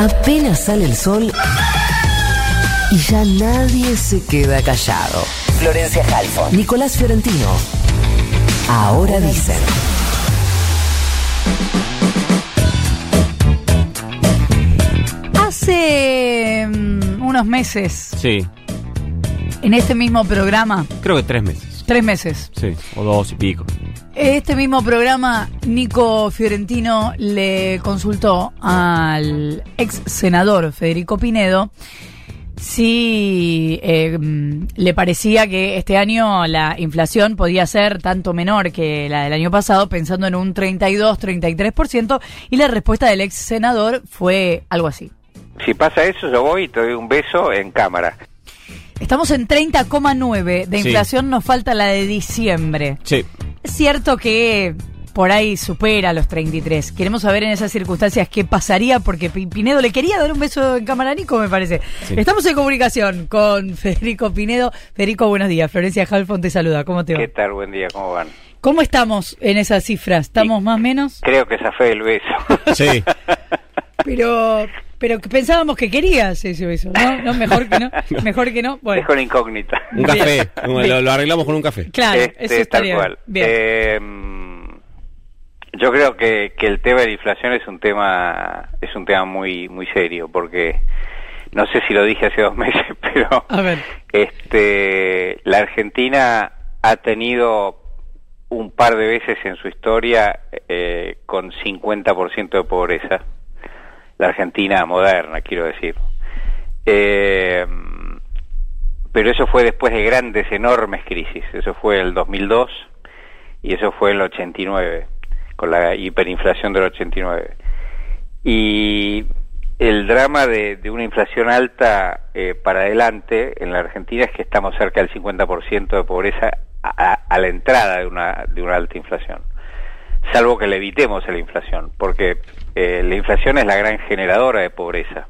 Apenas sale el sol y ya nadie se queda callado. Florencia Halfon, Nicolás Fiorentino. Ahora dicen. Hace mm, unos meses, Sí, en este mismo programa, creo que tres meses. tres meses, Sí, o dos y pico. Este mismo programa, Nico Fiorentino le consultó al ex senador Federico Pinedo si eh, mm, le parecía que este año la inflación podía ser tanto menor que la del año pasado, pensando en un 32-33%, y la respuesta del ex senador fue algo así. Si pasa eso, yo voy y te doy un beso en cámara. Estamos en 30,9 de Sí. inflación, nos falta la de diciembre. Sí. Es cierto que por ahí supera los 33. Queremos saber en esas circunstancias qué pasaría, porque Pi- Pinedo le quería dar un beso en cámara a Nico, me parece. Sí. Estamos en comunicación con Federico Pinedo. Federico, buenos días. Florencia Halfon te saluda. ¿Cómo te va? ¿Qué tal? Buen día, ¿cómo van? ¿Cómo estamos en esas cifras? ¿Estamos más o menos? Creo que esa fue el beso. Sí. Pero pero que pensábamos que querías ese beso, ¿no? ¿No? Mejor que no. Mejor que no. Bueno, Dejo la incógnita. Un café. Lo, lo arreglamos con un café. claro, Este, eso tal cual. bien. Eh, yo creo que, que el tema de la inflación es un tema es un tema muy muy serio porque no sé si lo dije hace dos meses, pero A ver. este la Argentina ha tenido un par de veces en su historia eh, con 50% de pobreza. La Argentina moderna, quiero decir. Eh, pero eso fue después de grandes, enormes crisis. Eso fue el 2002 y eso fue el 89, con la hiperinflación del 89. Y el drama de, una inflación alta eh, para adelante en la Argentina es que estamos cerca del 50% de pobreza a- a la entrada de una, de una alta inflación. Salvo que le evitemos la inflación, porque eh, la inflación es la gran generadora de pobreza.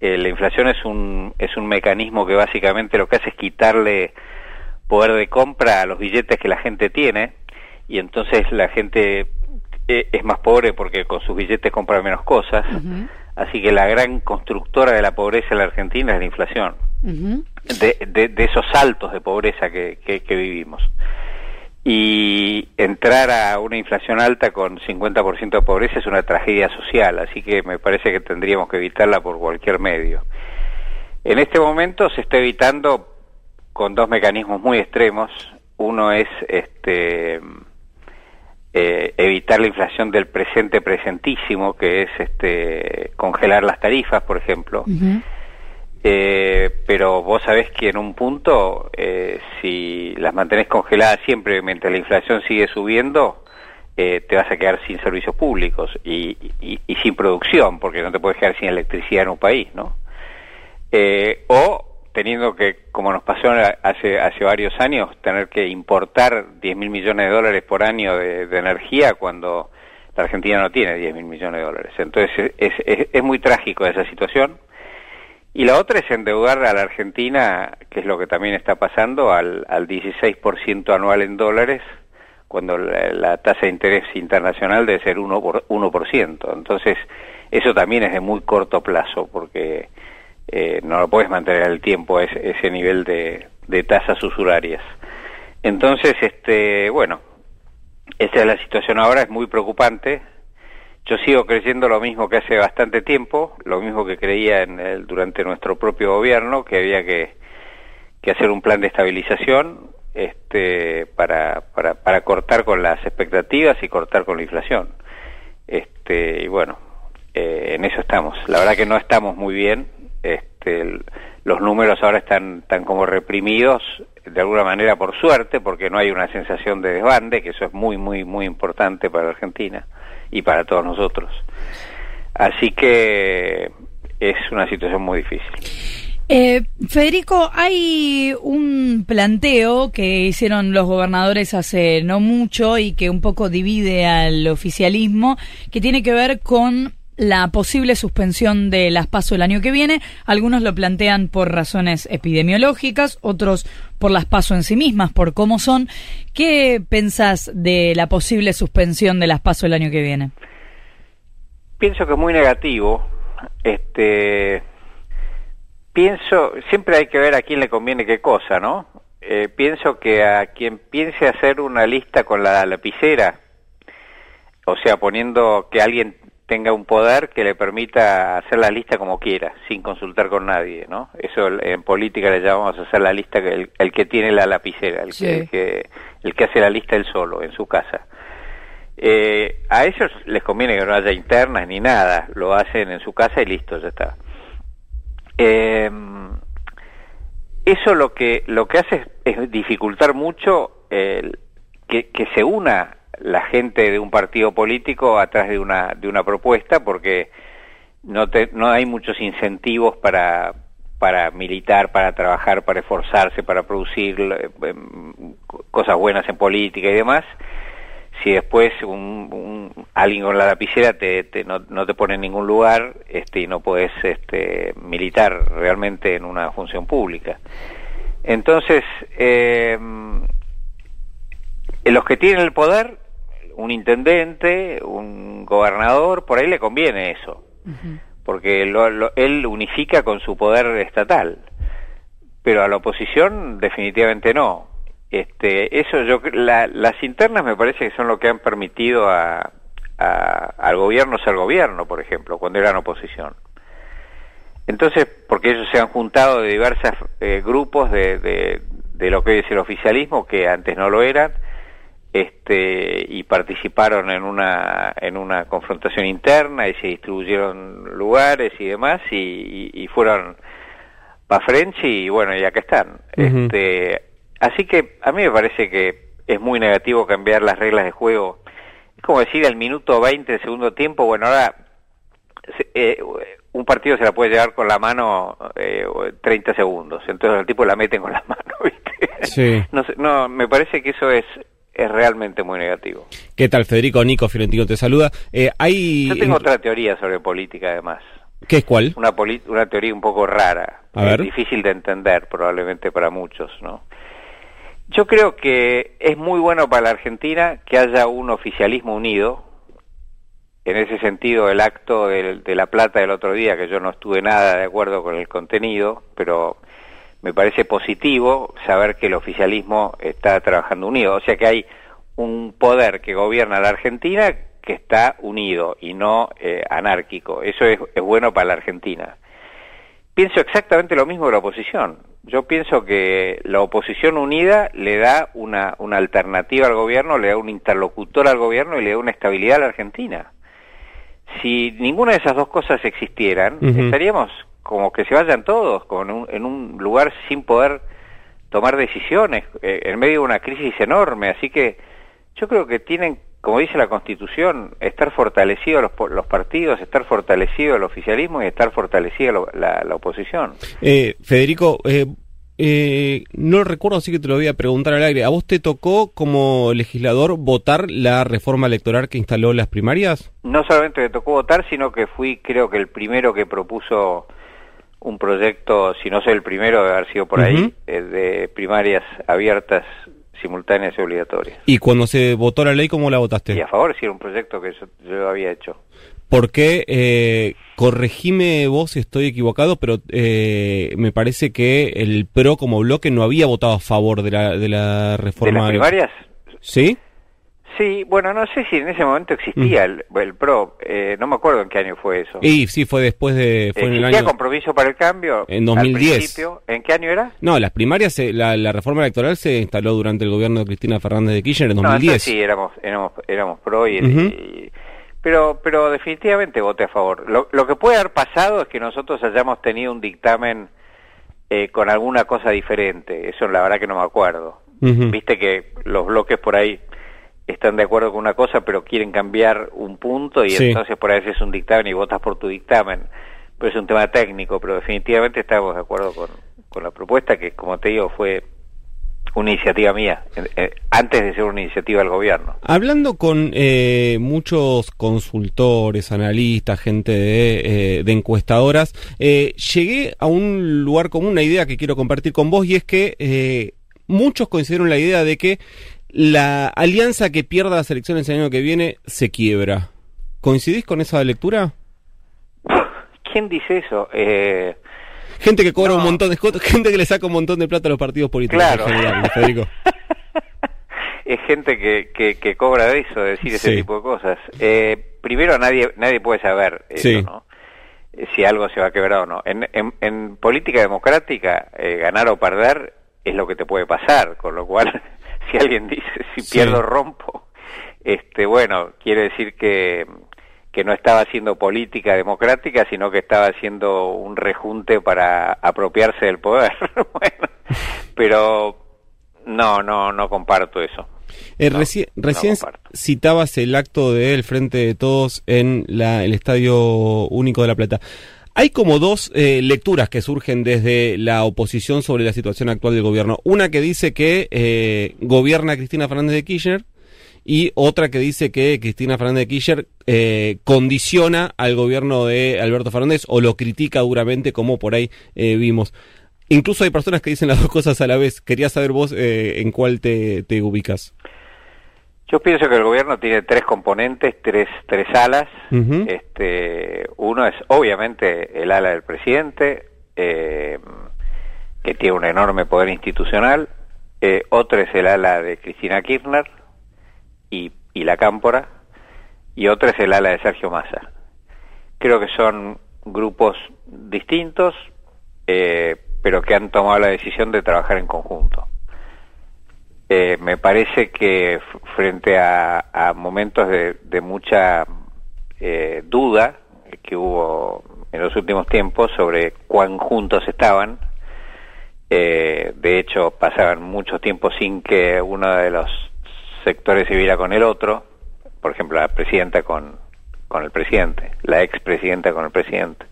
Eh, la inflación es un, es un mecanismo que básicamente lo que hace es quitarle poder de compra a los billetes que la gente tiene y entonces la gente eh, es más pobre porque con sus billetes compra menos cosas. Así que la gran constructora de la pobreza en la Argentina es la inflación, ujú. de, de, de esos saltos de pobreza que, que, que vivimos. Y entrar a una inflación alta con 50% de pobreza es una tragedia social, así que me parece que tendríamos que evitarla por cualquier medio. En este momento se está evitando con dos mecanismos muy extremos. Uno es este eh, evitar la inflación del presente presentísimo, que es este congelar las tarifas, por ejemplo. Ujú. Eh, pero vos sabés que en un punto, eh, si las mantenés congeladas siempre mientras la inflación sigue subiendo, eh, te vas a quedar sin servicios públicos y, y- y sin producción, porque no te puedes quedar sin electricidad en un país, ¿no? Eh, o teniendo que, como nos pasó hace, varios años, tener que importar 10 mil millones de dólares por año de, energía cuando la Argentina no tiene 10 mil millones de dólares. Entonces es, es, es muy trágico esa situación. Y la otra es endeudar a la Argentina, que es lo que también está pasando, al, al 16% anual en dólares, cuando la, tasa de interés internacional debe ser 1%, por, 1%. Entonces, eso también es de muy corto plazo, porque eh, no lo puedes mantener al tiempo ese, ese nivel de, de tasas usurarias. Entonces, este, bueno, esa es la situación ahora, es muy preocupante. Yo sigo creyendo lo mismo que hace bastante tiempo, lo mismo que creía en el- durante nuestro propio gobierno, que había que, hacer un plan de estabilización este, para, para, para cortar con las expectativas y cortar con la inflación. Este, y bueno, eh, en eso estamos. La verdad que no estamos muy bien. Este, los números ahora están, están como reprimidos, de alguna manera por suerte, porque no hay una sensación de desbande, que eso es muy, muy, muy importante para Argentina y para todos nosotros. Así que es una situación muy difícil. Eh, Federico, hay un planteo que hicieron los gobernadores hace no mucho y que un poco divide al oficialismo, que tiene que ver con la posible suspensión de las PASO el año que viene. Algunos lo plantean por razones epidemiológicas, otros por las PASO en sí mismas, por cómo son. ¿Qué pensás de la posible suspensión de las PASO el año que viene? Pienso que es muy negativo Este, pienso, siempre hay que ver a quién le conviene qué cosa, ¿no? Eh, pienso que a quien piense hacer una lista con la lapicera, o sea, poniendo que alguien tenga un poder que le permita hacer la lista como quiera, sin consultar con nadie, ¿no? Eso en política le llamamos a hacer la lista que el, que tiene la lapicera, el, que, el, que, hace la lista él solo en su casa. Eh, a ellos les conviene que no haya internas ni nada, lo hacen en su casa y listo, ya está. Eh, eso lo que lo que hace es, dificultar mucho el, que, que se una la gente de un partido político atrás de una de una propuesta porque no te, no hay muchos incentivos para para militar, para trabajar, para esforzarse, para producir eh, em, cosas buenas en política y demás. Si después un, alguien con la lapicera te, no, no, te pone en ningún lugar este, y no puedes este, militar realmente en una función pública. Entonces, eh, los que tienen el poder un intendente, un gobernador, por ahí le conviene eso, porque él unifica con su poder estatal, pero a la oposición definitivamente no. Este, eso yo, las internas me parece que son lo que han permitido a, al gobierno ser gobierno, por ejemplo, cuando eran oposición. Entonces, porque ellos se han juntado de diversos eh, grupos de, de, de, lo que hoy es el oficialismo, que antes no lo eran, este, y participaron en una, en una confrontación interna y se distribuyeron lugares y demás y, fueron para French y bueno, y acá están. este, así que a mí me parece que es muy negativo cambiar las reglas de juego. Es como decir al minuto 20 del segundo tiempo, bueno, ahora eh, un partido se la puede llevar con la mano eh, 30 segundos, entonces el tipo la meten con la mano, ¿viste? Sí. no, no, me parece que eso es es realmente muy negativo. ¿Qué tal, Federico? Nico Fiorentino te saluda. Eh, hay... Yo tengo otra teoría sobre política, además. ¿Qué es cuál? Una, una teoría un poco rara, difícil de entender probablemente para muchos, ¿no? Yo creo que es muy bueno para la Argentina que haya un oficialismo unido. En ese sentido, el acto de, de La Plata del otro día, que yo no estuve nada de acuerdo con el contenido, pero me parece positivo saber que el oficialismo está trabajando unido, o sea que hay un poder que gobierna la Argentina que está unido y no eh, anárquico. Eso es, bueno para la Argentina. Pienso exactamente lo mismo de la oposición. Yo pienso que la oposición unida le da una, una alternativa al gobierno, le da un interlocutor al gobierno y le da una estabilidad a la Argentina. Si ninguna de esas dos cosas existieran, estaríamos como que se vayan todos con en un lugar sin poder tomar decisiones eh, en medio de una crisis enorme. Así que yo creo que tienen, como dice la Constitución, estar fortalecidos los, los partidos, estar fortalecido el oficialismo y estar fortalecida la, la, oposición. Eh, Federico, eh, eh, no recuerdo, así que te lo voy a preguntar al aire. ¿A vos te tocó como legislador votar la reforma electoral que instaló las primarias? No solamente me tocó votar, sino que fui creo que el primero que propuso un proyecto, si no soy el primero de haber sido por ahí, eh, de primarias abiertas, simultáneas y obligatorias. ¿Y cuando se votó la ley, cómo la votaste? Y a favor, si era un proyecto que yo, había hecho. Porque, eh, corregime vos si estoy equivocado, pero eh, me parece que el PRO como bloque no había votado a favor de la, de la reforma. ¿De las primarias? ¿Sí? Sí, bueno, no sé si en ese momento existía el, el PRO, eh, no me acuerdo en qué año fue eso. Y sí, fue después de... Fue en el año... compromiso para el cambio? En 2010. ¿En qué año era? No, las primarias, la, la, reforma electoral se instaló durante el gobierno de Cristina Fernández de Kirchner en 2010. No, sí, éramos, éramos, éramos PRO y, pero, pero definitivamente voté a favor. Lo, lo, que puede haber pasado es que nosotros hayamos tenido un dictamen eh, con alguna cosa diferente. Eso la verdad que no me acuerdo. Viste que los bloques por ahí están de acuerdo con una cosa pero quieren cambiar un punto y entonces por ahí es un dictamen y votas por tu dictamen. Pero es un tema técnico, pero definitivamente estamos de acuerdo con, con la propuesta que, como te digo, fue una iniciativa mía, eh, antes de ser una iniciativa del gobierno. Hablando con eh, muchos consultores, analistas, gente de, eh, de encuestadoras, llegué a un lugar común, una idea que quiero compartir con vos, y es que muchos coincidieron la idea de que la alianza que pierda las elecciones el año que viene se quiebra. ¿Coincidís con esa lectura? ¿Quién dice eso? Eh, gente que cobra no. un montón de gente que le saca un montón de plata a los partidos políticos Claro. en general, Federico. es gente que, que, que cobra de eso, de decir ese Sí. tipo de cosas. Eh, primero, nadie nadie puede saber eso, Sí. ¿no? Eh, Si algo se va a quebrar o no. En, en, en política democrática, eh, ganar o perder es lo que te puede pasar, con lo cual, si alguien dice, si Sí. pierdo, rompo, este bueno, quiere decir que que no estaba haciendo política democrática, sino que estaba haciendo un rejunte para apropiarse del poder. bueno, pero no, no, no comparto eso. Eh, No, reci- no recién citabas el acto del Frente de Todos en la, el Estadio Único de La Plata. Hay como dos eh, lecturas que surgen desde la oposición sobre la situación actual del gobierno. Una que dice que eh, gobierna Cristina Fernández de Kirchner y otra que dice que Cristina Fernández de Kirchner eh, condiciona al gobierno de Alberto Fernández o lo critica duramente como por ahí eh, vimos. Incluso hay personas que dicen las dos cosas a la vez. Quería saber vos eh, en cuál te, te ubicas. Yo pienso que el gobierno tiene tres componentes, tres, tres alas. Este, uno es obviamente el ala del presidente, eh, que tiene un enorme poder institucional. Eh, otro es el ala de Cristina Kirchner y, y la Cámpora. Y otro es el ala de Sergio Massa. Creo que son grupos distintos, eh, pero que han tomado la decisión de trabajar en conjunto. Eh, me parece que frente a, a momentos de, de mucha eh, duda que hubo en los últimos tiempos sobre cuán juntos estaban, eh, de hecho pasaban mucho tiempo sin que uno de los sectores se viera con el otro, por ejemplo la presidenta con, con el presidente, la expresidenta con el presidente.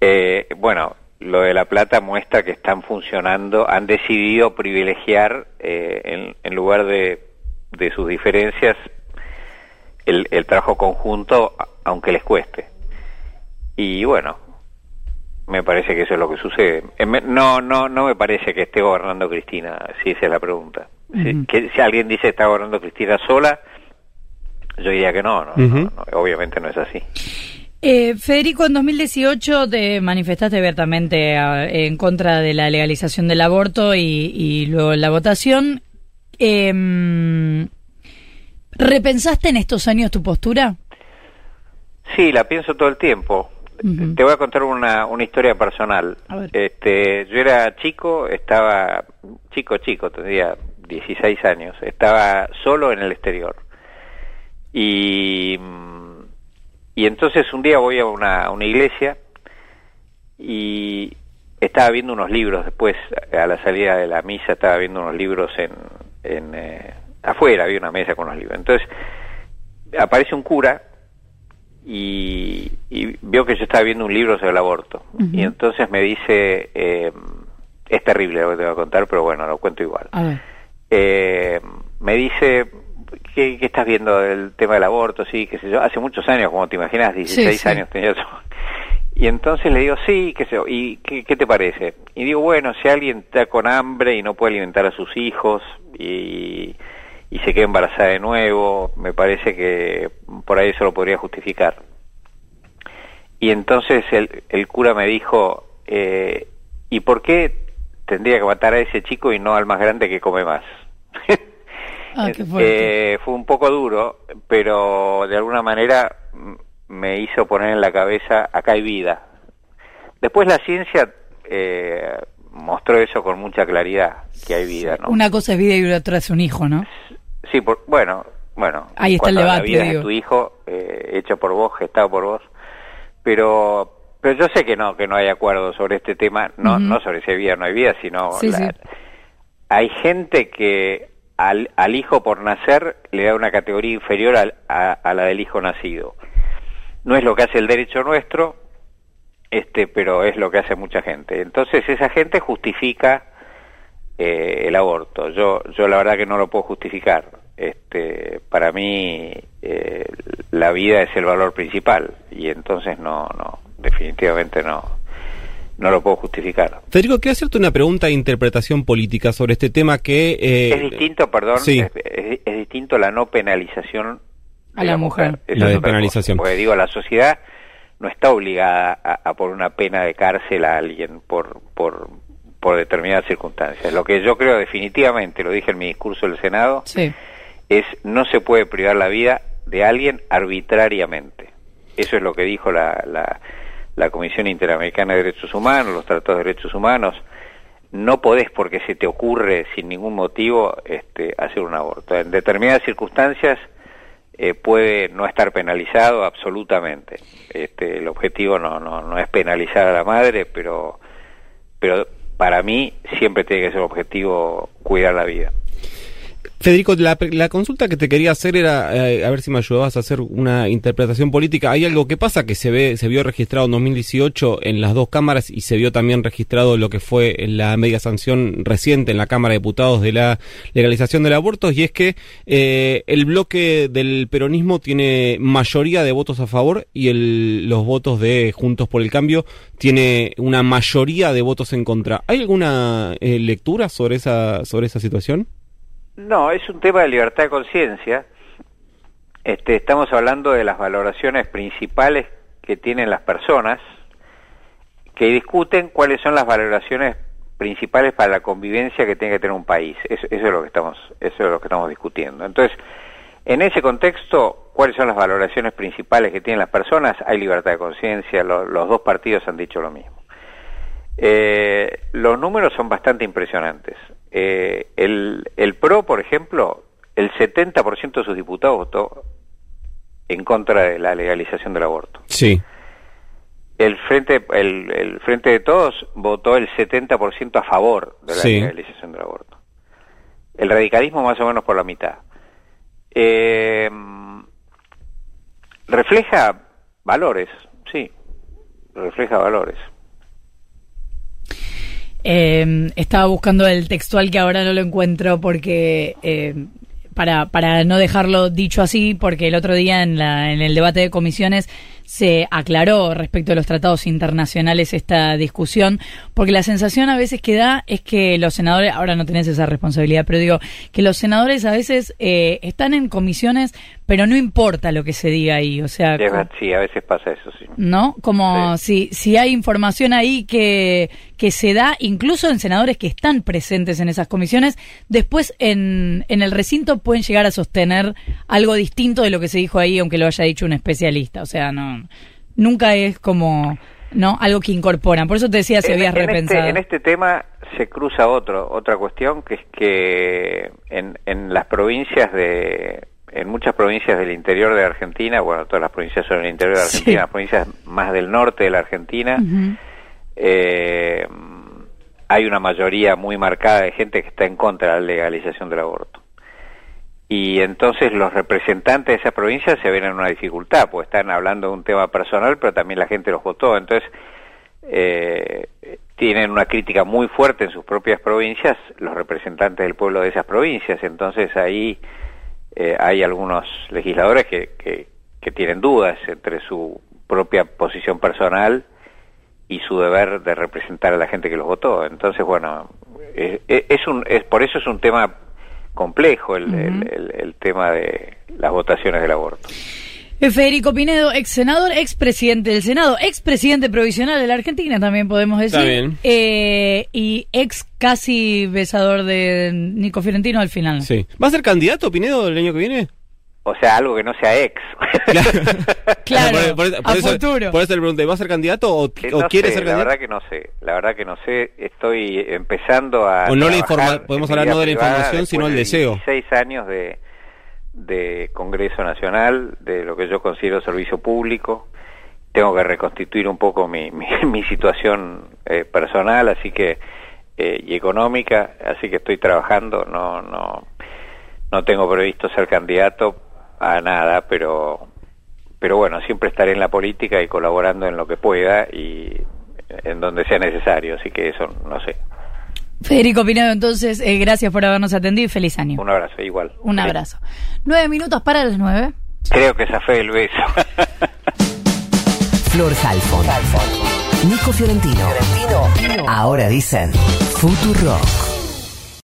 Eh, bueno, lo de La Plata muestra que están funcionando, han decidido privilegiar, eh, en, lugar de, de sus diferencias, el, el trabajo conjunto, aunque les cueste. Y bueno, me parece que eso es lo que sucede. Eh, No, no, no me parece que esté gobernando Cristina, si esa es la pregunta. Si- Ujú. que, si alguien dice está gobernando Cristina sola, yo diría que no, no, no, obviamente no es así. Eh, Federico, en 2018 te manifestaste abiertamente a- en contra de la legalización del aborto y, y luego la votación. Em, ¿Repensaste en estos años tu postura? Sí, la pienso todo el tiempo. Te voy a contar una, una historia personal. Este, yo era chico, estaba chico, chico, tendría 16 años, estaba solo en el exterior. Y, y entonces un día voy a una, a una iglesia y estaba viendo unos libros después, a la salida de la misa, estaba viendo unos libros en, en eh, afuera, había una mesa con los libros. Entonces aparece un cura y, y vio que yo estaba viendo un libro sobre el aborto. Y entonces me dice, eh, es terrible lo que te voy a contar, pero bueno, lo cuento igual. A ver. Eh, me dice, ¿qué, qué estás viendo del tema del aborto? Sí, qué sé yo, hace muchos años, como te imaginas, 16 Sí, sí. años tenía yo. Y entonces le digo, sí, qué sé yo, ¿y qué, qué te parece? Y digo, bueno, si alguien está con hambre y no puede alimentar a sus hijos y, y se queda embarazada de nuevo, me parece que por ahí eso lo podría justificar. Y entonces el, el cura me dijo, eh, ¿y por qué tendría que matar a ese chico y no al más grande que come más? Ah, qué. Eh, fue un poco duro, pero de alguna manera me hizo poner en la cabeza, acá hay vida. Después la ciencia eh, mostró eso con mucha claridad, que hay vida, ¿no? Una cosa es vida y otra es un hijo, ¿no? Sí, por, bueno, bueno. Ahí está el debate, La vida digo. de tu hijo, eh, hecho por vos, gestado por vos. Pero, pero yo sé que no, que no hay acuerdo sobre este tema, no, no sobre si hay vida o no hay vida, sino Sí, la- sí. hay gente que al, al hijo por nacer le da una categoría inferior al- a, a la del hijo nacido. No es lo que hace el derecho nuestro, este, pero es lo que hace mucha gente. Entonces esa gente justifica eh, el aborto. Yo, yo la verdad que no lo puedo justificar. Este, para mí eh, la vida es el valor principal y entonces no, no, definitivamente no, no lo puedo justificar. Federico, quiero hacerte una pregunta de interpretación política sobre este tema que... eh, es distinto, perdón, sí. es, es- es distinto la no penalización A la mujer. Eso La despenalización. Porque digo, la sociedad no está obligada a, poner una pena de cárcel a alguien por, por, por determinadas circunstancias. Lo que yo creo definitivamente, lo dije en mi discurso del Senado, es no se puede privar la vida de alguien arbitrariamente. Eso es lo que dijo la, la, la Comisión Interamericana de Derechos Humanos, los tratados de derechos humanos. No podés, porque se te ocurre sin ningún motivo, este, hacer un aborto. En determinadas circunstancias, eh, puede no estar penalizado absolutamente. Este, el objetivo no, no, no es penalizar a la madre, pero, pero para mí siempre tiene que ser objetivo cuidar la vida. Federico, la, consulta que te quería hacer era eh, a ver si me ayudabas a hacer una interpretación política. Hay algo que pasa que se ve, se vio registrado en 2018 en las dos cámaras y se vio también registrado lo que fue la media sanción reciente en la Cámara de Diputados de la legalización del aborto y es que eh, el bloque del peronismo tiene mayoría de votos a favor y el, los votos de Juntos por el Cambio tiene una mayoría de votos en contra. ¿Hay alguna eh, lectura sobre esa sobre esa situación? No, es un tema de libertad de conciencia. Este, estamos hablando de las valoraciones principales que tienen las personas que discuten cuáles son las valoraciones principales para la convivencia que tiene que tener un país. Eso, es lo que estamos, eso es lo que estamos discutiendo. Entonces, en ese contexto, ¿cuáles son las valoraciones principales que tienen las personas? Hay libertad de conciencia, los dos partidos han dicho lo mismo. Eh, los números son bastante impresionantes. Eh, el, el PRO, por ejemplo, el 70% de sus diputados votó en contra de la legalización del aborto. Sí. El Frente, el, el frente de Todos votó el 70% a favor de la legalización del aborto. El radicalismo más o menos por la mitad. Eh, refleja valores, sí, refleja valores. Eh, estaba buscando el textual que ahora no lo encuentro porque eh, para, para no dejarlo dicho así, porque el otro día en, la, en el debate de comisiones se aclaró respecto a los tratados internacionales esta discusión, porque la sensación a veces que da es que los senadores, ahora no tenés esa responsabilidad, pero digo, que los senadores a veces eh, están en comisiones, pero no importa lo que se diga ahí, o sea... Sí, a veces pasa eso, sí. ¿No? Como si, si hay información ahí que, que se da, incluso en senadores que están presentes en esas comisiones, después en, en el recinto pueden llegar a sostener algo distinto de lo que se dijo ahí, aunque lo haya dicho un especialista, o sea, no nunca es como no algo que incorporan. Por eso te decía si habías en este, repensado. en este tema se cruza otro otra cuestión que es que en, en las provincias de en muchas provincias del interior de Argentina, bueno, todas las provincias son del interior de Argentina, las provincias más del norte de la Argentina, eh, hay una mayoría muy marcada de gente que está en contra de la legalización del aborto y entonces los representantes de esa provincia se ven en una dificultad, pues están hablando de un tema personal, pero también la gente los votó, entonces eh, tienen una crítica muy fuerte en sus propias provincias los representantes del pueblo de esas provincias, entonces ahí eh, hay algunos legisladores que, que, tienen dudas entre su propia posición personal y su deber de representar a la gente que los votó, entonces bueno, eh, es un, es, por eso es un tema complejo el, el, tema de las votaciones del aborto. Federico Pinedo, ex senador, ex presidente del Senado, ex presidente provisional de la Argentina, también podemos decir. Eh, y ex casi besador de Nico Fiorentino al final. Sí. ¿Va a ser candidato Pinedo el año que viene? O sea, algo que no sea ex. claro, por, a eso, futuro. Por eso le pregunté, ¿va a ser candidato o, quiere ser candidato? La verdad que no sé, la verdad que no sé. Estoy empezando a. O no le podemos hablar no de la información, sino el deseo. Seis años de, de Congreso Nacional, de lo que yo considero servicio público. Tengo que reconstituir un poco mi, mi, situación eh, personal, así que. Eh, y económica, así que estoy trabajando, no, no, no tengo previsto ser candidato a nada, pero, pero bueno, siempre estaré en la política y colaborando en lo que pueda y en donde sea necesario, así que eso no sé. Federico Pinedo, entonces, eh, gracias por habernos atendido y feliz año. Un abrazo, igual. Un abrazo. Nueve minutos para las nueve. Creo que esa fue el beso. Flor Halfon. Nico Fiorentino. Fiorentino. Ahora dicen Futuro.